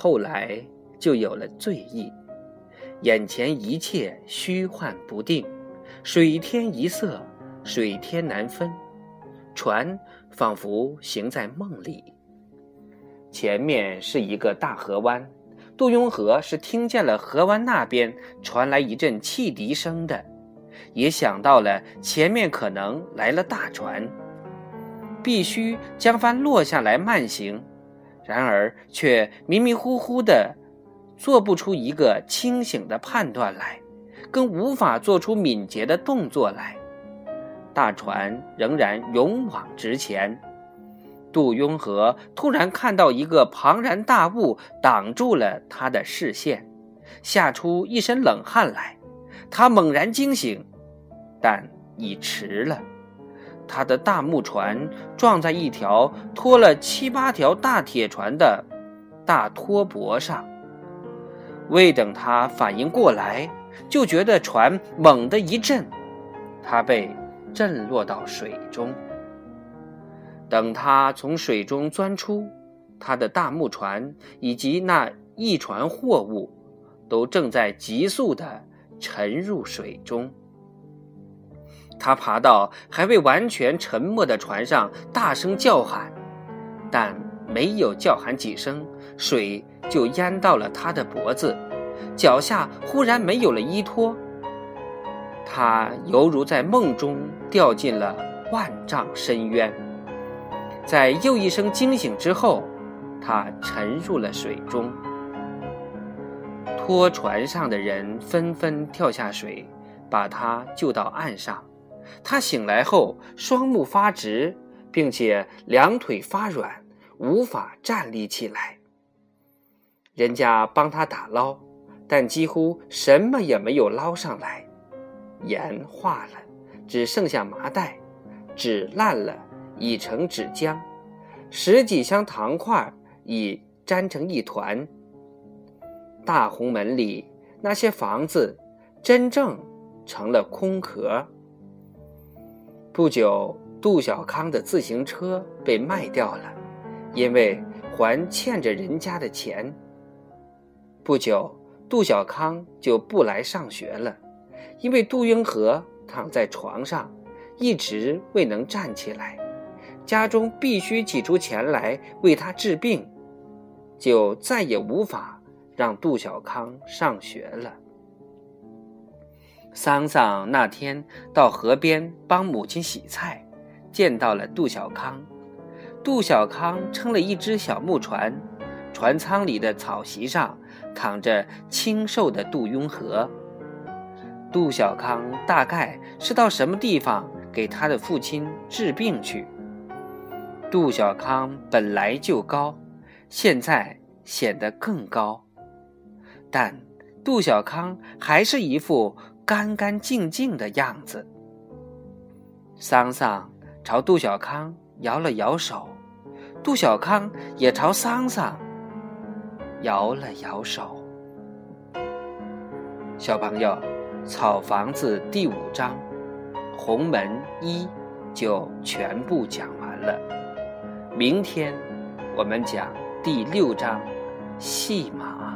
后来就有了醉意，眼前一切虚幻不定，水天一色，水天难分，船仿佛行在梦里。前面是一个大河湾，杜雍和是听见了河湾那边传来一阵汽笛声的，也想到了前面可能来了大船，必须将帆落下来慢行。然而却迷迷糊糊的，做不出一个清醒的判断来，更无法做出敏捷的动作来。大船仍然勇往直前。杜雍和突然看到一个庞然大物挡住了他的视线，吓出一身冷汗来。他猛然惊醒，但已迟了。他的大木船撞在一条拖了七八条大铁船的大拖驳上，未等他反应过来，就觉得船猛地一震，他被震落到水中。等他从水中钻出，他的大木船以及那一船货物，都正在急速地沉入水中。他爬到还未完全沉没的船上，大声叫喊，但没有叫喊几声，水就淹到了他的脖子，脚下忽然没有了依托。他犹如在梦中掉进了万丈深渊，在又一声惊醒之后，他沉入了水中。拖船上的人纷纷跳下水，把他救到岸上。他醒来后，双目发直，并且两腿发软，无法站立起来。人家帮他打捞，但几乎什么也没有捞上来。盐化了，只剩下麻袋；纸烂了，已成纸浆；十几箱糖块已粘成一团。大红门里那些房子，真正成了空壳。不久，杜小康的自行车被卖掉了，因为还欠着人家的钱。不久，杜小康就不来上学了，因为杜雍和躺在床上，一直未能站起来，家中必须挤出钱来为他治病，就再也无法让杜小康上学了。桑桑那天到河边帮母亲洗菜，见到了杜小康。杜小康撑了一只小木船，船舱里的草席上躺着清瘦的杜雍和。杜小康大概是到什么地方给他的父亲治病去。杜小康本来就高，现在显得更高，但杜小康还是一副。干干净净的样子。桑桑朝杜小康摇了摇手，杜小康也朝桑桑摇了摇手。小朋友，《草房子》第五章《红门一》就全部讲完了。明天我们讲第六章《戏马》。